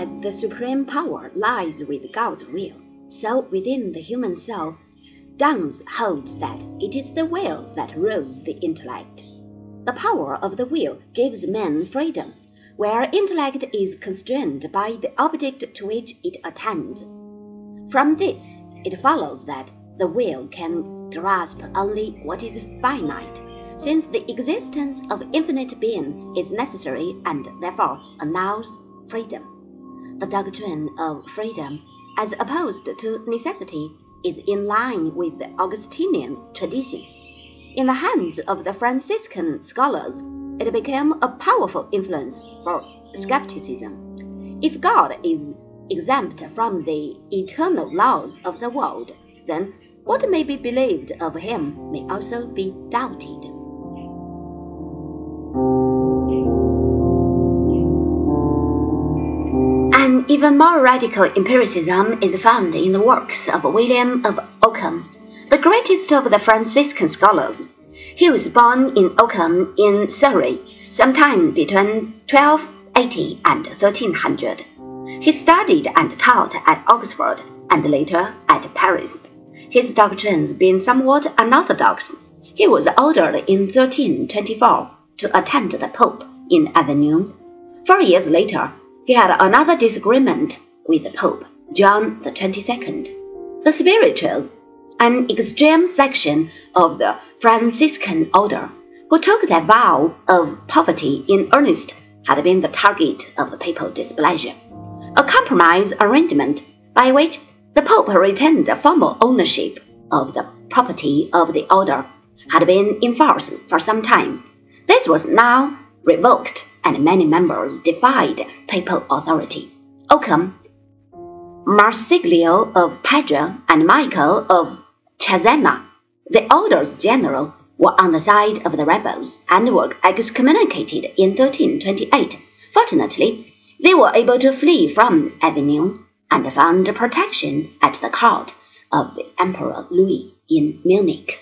as the supreme power lies with God's will, so within the human soul, Duns holds that it is the will that rules the intellect. The power of the will gives man freedom, where intellect is constrained by the object to which it attends. From this, it follows that the will can grasp only what is finite, since the existence of infinite being is necessary and therefore annuls freedom. The doctrine of freedom, as opposed to necessity, is in line with the Augustinian tradition. In the hands of the Franciscan scholars, it became a powerful influence for skepticism. If God is exempt from the eternal laws of the world, then what may be believed of him may also be doubted. Even more radical empiricism is found in the works of William of Ockham, the greatest of the Franciscan scholars. He was born in Ockham in Surrey, sometime between 1280 and 1300. He studied and taught at Oxford and later at Paris, his doctrines being somewhat unorthodox. He was ordered in 1324 to attend the Pope in Avignon. Four years later, he had another disagreement with the Pope, John XXII. The spirituals, an extreme section of the Franciscan order, who took their vow of poverty in earnest, had been the target of the papal displeasure. A compromise arrangement by which the Pope retained formal ownership of the property of the order had been in force for some time. This was now revoked and many members defied papal authority. Occam, Marsiglio of Padua, and Michael of Cesena, the orders general, were on the side of the rebels and were excommunicated in 1328. Fortunately, they were able to flee from Avignon and found protection at the court of the Emperor Louis in Munich.